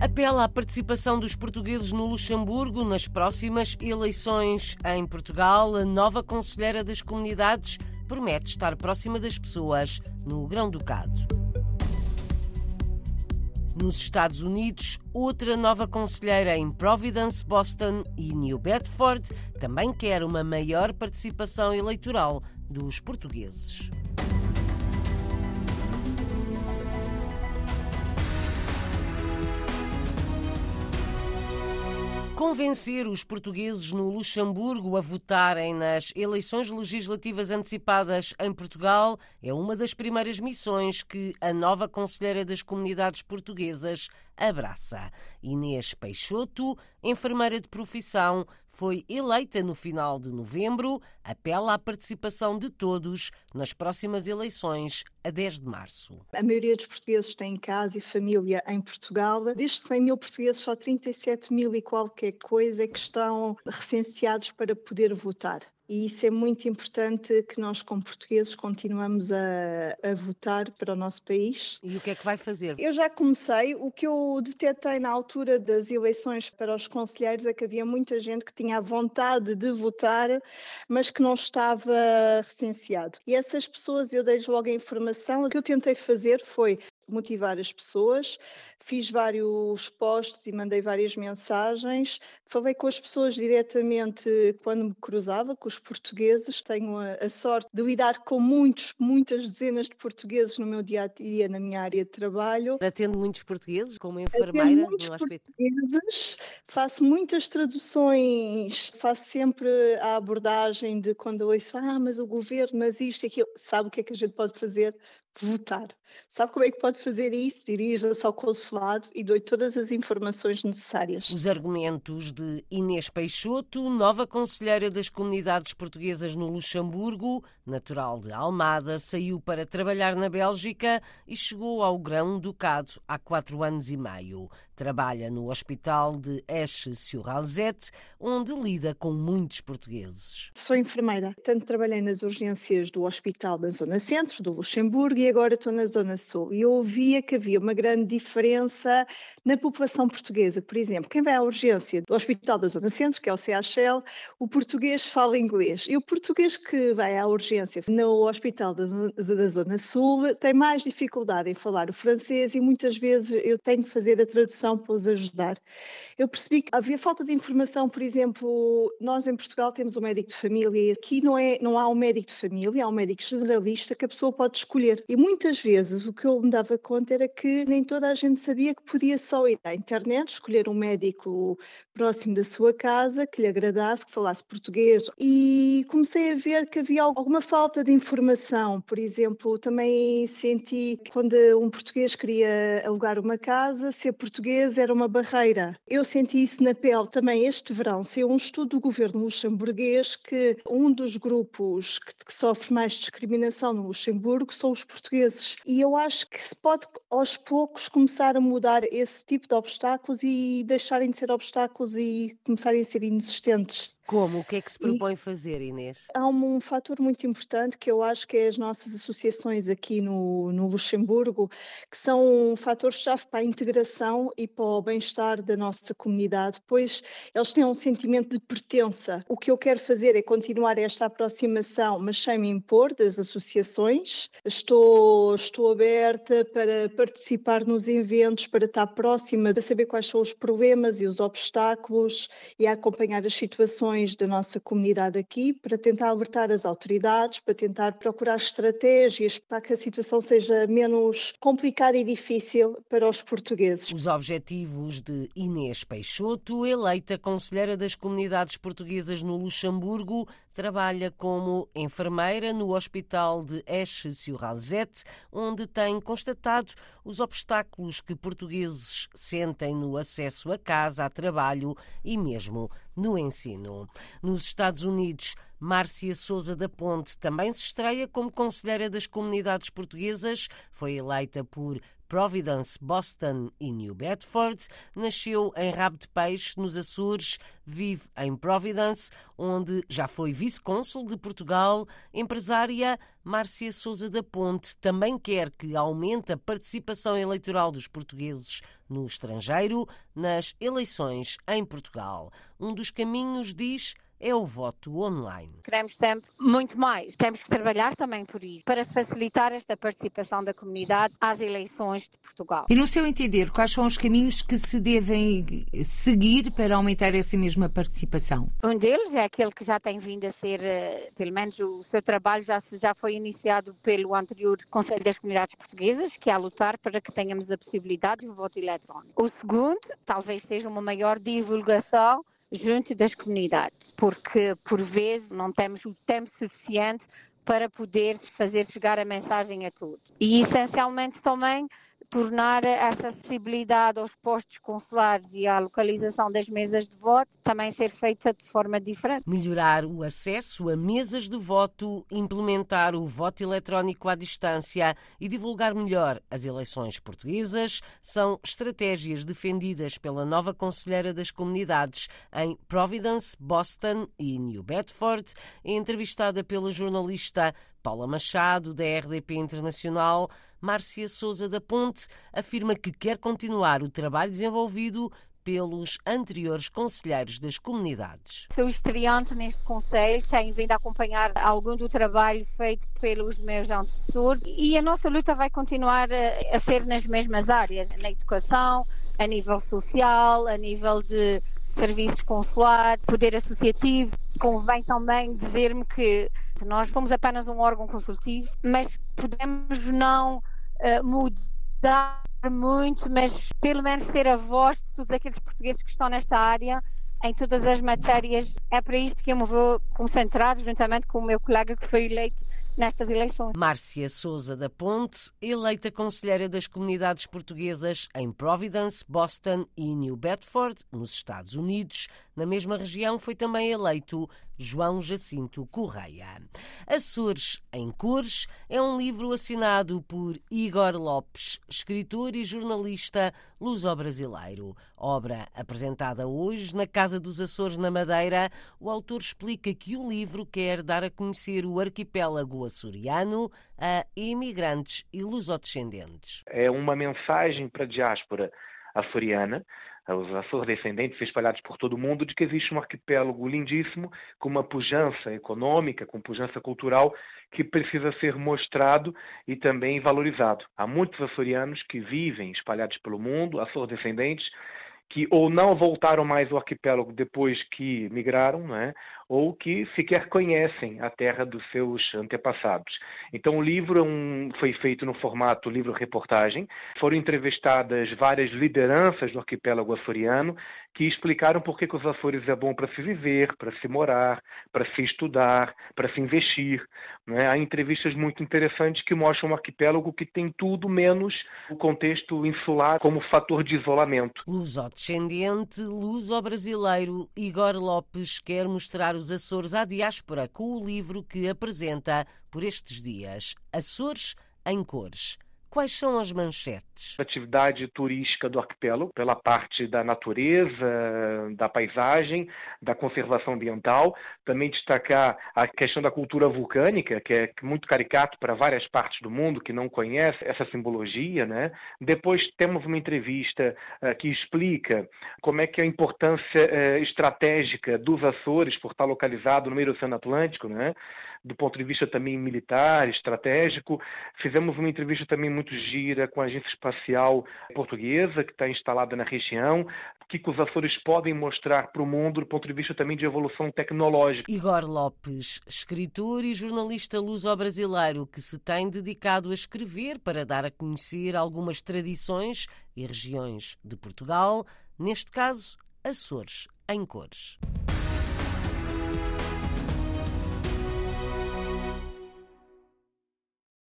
Apela à participação dos portugueses no Luxemburgo nas próximas eleições em Portugal. A nova conselheira das comunidades promete estar próxima das pessoas no Grão-Ducado. Nos Estados Unidos, outra nova conselheira em Providence, Boston e New Bedford também quer uma maior participação eleitoral dos portugueses. Convencer os portugueses no Luxemburgo a votarem nas eleições legislativas antecipadas em Portugal. É uma das primeiras missões que a nova Conselheira das Comunidades Portuguesas abraça. Inês Peixoto, enfermeira de profissão, foi eleita no final de novembro, apela à participação de todos nas próximas eleições a 10 de março. A maioria dos portugueses tem casa e família em Portugal. Destes 100 mil portugueses, só 37 mil e qualquer coisa é que estão recenseados para poder votar e isso é muito importante que nós, como portugueses, continuamos a, a, votar para o nosso país. E o que é que vai fazer? Eu já comecei. O que eu detetei na altura das eleições para os conselheiros é que havia muita gente que tinha a vontade de votar, mas que não estava recenseado. E essas pessoas, eu dei-lhes logo a informação. O que eu tentei fazer foi motivar as pessoas. Fiz vários posts e mandei várias mensagens. Falei com as pessoas diretamente quando me cruzava, com os portugueses. Tenho a, a sorte de lidar com muitos, muitas dezenas de portugueses no meu dia a dia, na minha área de trabalho. Atendo muitos portugueses como enfermeira Atendo muitos no portugueses, faço muitas traduções, faço sempre a abordagem de quando ouço, ah, mas o governo, mas isto e aquilo. Sabe o que é que a gente pode fazer? votar. Sabe como é que pode fazer isso? Dirija-se ao consulado e dou todas as informações necessárias. Os argumentos de Inês Peixoto, nova conselheira das comunidades portuguesas no Luxemburgo, natural de Almada, saiu para trabalhar na Bélgica e chegou ao Grão-Ducado há quatro anos e meio. Trabalha no Hospital de Eche-sur-Alzette, onde lida com muitos portugueses. Sou enfermeira, tanto trabalhei nas urgências do Hospital da Zona Centro, do Luxemburgo, e agora estou na Zona Sul. E eu ouvia que havia uma grande diferença na população portuguesa. Por exemplo, quem vai à urgência do Hospital da Zona Centro, que é o CHL, o português fala inglês. E o português que vai à urgência no Hospital da, Zona Sul tem mais dificuldade em falar o francês e muitas vezes eu tenho que fazer a tradução para os ajudar. Eu percebi que havia falta de informação, por exemplo, nós em Portugal temos um médico de família e aqui não, é, não há um médico de família, há um médico generalista que a pessoa pode escolher. E muitas vezes o que eu me dava conta era que nem toda a gente sabia que podia só ir à internet, escolher um médico próximo da sua casa, que lhe agradasse, que falasse português. E comecei a ver que havia alguma falta de informação. Por exemplo, também senti que quando um português queria alugar uma casa, ser português era uma barreira. Eu senti isso na pele também este verão. Saiu um estudo do governo luxemburguês que um dos grupos que, que sofre mais discriminação no Luxemburgo são os portugueses. E eu acho que se pode, aos poucos, começar a mudar esse tipo de obstáculos e deixarem de ser obstáculos e começarem a ser inexistentes. Como? O que é que se propõe e fazer, Inês? Há um, um fator muito importante que eu acho que é as nossas associações aqui no, no Luxemburgo, que são um fator-chave para a integração e para o bem-estar da nossa comunidade, pois eles têm um sentimento de pertença. O que eu quero fazer é continuar esta aproximação, mas sem me impor das associações. Estou, estou aberta para participar nos eventos, para estar próxima, para saber quais são os problemas e os obstáculos e acompanhar as situações da nossa comunidade aqui para tentar alertar as autoridades, para tentar procurar estratégias para que a situação seja menos complicada e difícil para os portugueses. Os objetivos de Inês Peixoto, eleita Conselheira das Comunidades Portuguesas no Luxemburgo, trabalha como enfermeira no Hospital de Eche-sur-Alzette, onde tem constatado os obstáculos que portugueses sentem no acesso a casa, a trabalho e mesmo no ensino. Nos Estados Unidos, Márcia Souza da Ponte também se estreia como conselheira das comunidades portuguesas, foi eleita por Providence, Boston e New Bedford. Nasceu em Rabo de Peixe, nos Açores, vive em Providence, onde já foi vice-cônsul de Portugal. Empresária Márcia Souza da Ponte também quer que aumente a participação eleitoral dos portugueses no estrangeiro nas eleições em Portugal. Um dos caminhos, diz, é o voto online. Queremos sempre muito mais. Temos que trabalhar também por isso, para facilitar esta participação da comunidade às eleições de Portugal. E no seu entender, quais são os caminhos que se devem seguir para aumentar essa mesma participação? Um deles é aquele que já tem vindo a ser, eh, pelo menos o seu trabalho já, já foi iniciado pelo anterior Conselho das Comunidades Portuguesas, que é a lutar para que tenhamos a possibilidade do voto eletrónico. O segundo, talvez seja uma maior divulgação junto das comunidades, porque por vezes não temos o tempo suficiente para poder fazer chegar a mensagem a todos. E essencialmente também tornar essa acessibilidade aos postos consulares e à localização das mesas de voto também ser feita de forma diferente. Melhorar o acesso a mesas de voto, implementar o voto eletrónico à distância e divulgar melhor as eleições portuguesas são estratégias defendidas pela nova Conselheira das Comunidades em Providence, Boston e New Bedford, entrevistada pela jornalista Paula Machado, da RDP Internacional. Márcia Souza da Ponte afirma que quer continuar o trabalho desenvolvido pelos anteriores conselheiros das comunidades. Sou estreante neste conselho, tenho vindo a acompanhar algum do trabalho feito pelos meus antecessores e a nossa luta vai continuar a, a ser nas mesmas áreas, na educação, a nível social, a nível de serviços consular, poder associativo. Convém também dizer-me que nós somos apenas um órgão consultivo, mas podemos não uh, mudar muito, mas pelo menos ter a voz de todos aqueles portugueses que estão nesta área em todas as matérias. É para isto que eu me vou concentrar, juntamente com o meu colega que foi eleito nestas eleições. Márcia Souza da Ponte, eleita conselheira das comunidades portuguesas em Providence, Boston e New Bedford, nos Estados Unidos. Na mesma região foi também eleito João Jacinto Correia. Açores em Cores é um livro assinado por Igor Lopes, escritor e jornalista luso-brasileiro. Obra apresentada hoje na Casa dos Açores, na Madeira, o autor explica que o livro quer dar a conhecer o arquipélago açoriano a imigrantes e lusodescendentes. É uma mensagem para a diáspora açoriana os Açores-descendentes espalhados por todo o mundo, de que existe um arquipélago lindíssimo, com uma pujança econômica, com pujança cultural, que precisa ser mostrado e também valorizado. Há muitos açorianos que vivem espalhados pelo mundo, Açores-descendentes, que ou não voltaram mais ao arquipélago depois que migraram, né, ou que sequer conhecem a terra dos seus antepassados. Então o livro é um, foi feito no formato livro-reportagem, foram entrevistadas várias lideranças do arquipélago açoriano que explicaram por que, os Açores é bom para se viver, para se morar, para se estudar, para se investir. Né? Há entrevistas muito interessantes que mostram um arquipélago que tem tudo menos o contexto insular como fator de isolamento. Luso-descendente, luso-brasileiro, Igor Lopes quer mostrar os Açores à diáspora com o livro que apresenta por estes dias, Açores em Cores. Quais são as manchetes? Atividade turística do arquipélago, pela parte da natureza, da paisagem, da conservação ambiental. Também destacar a questão da cultura vulcânica, que é muito caricato para várias partes do mundo que não conhecem essa simbologia. Né? Depois temos uma entrevista uh, que explica como é que é a importância uh, estratégica dos Açores por estar localizado no meio do Oceano Atlântico, né? do ponto de vista também militar, estratégico. Fizemos uma entrevista também muito gira com a Agência Espacial Portuguesa, que está instalada na região, que os Açores podem mostrar para o mundo do ponto de vista também de evolução tecnológica. Igor Lopes, escritor e jornalista luso-brasileiro que se tem dedicado a escrever para dar a conhecer algumas tradições e regiões de Portugal, neste caso, Açores em cores.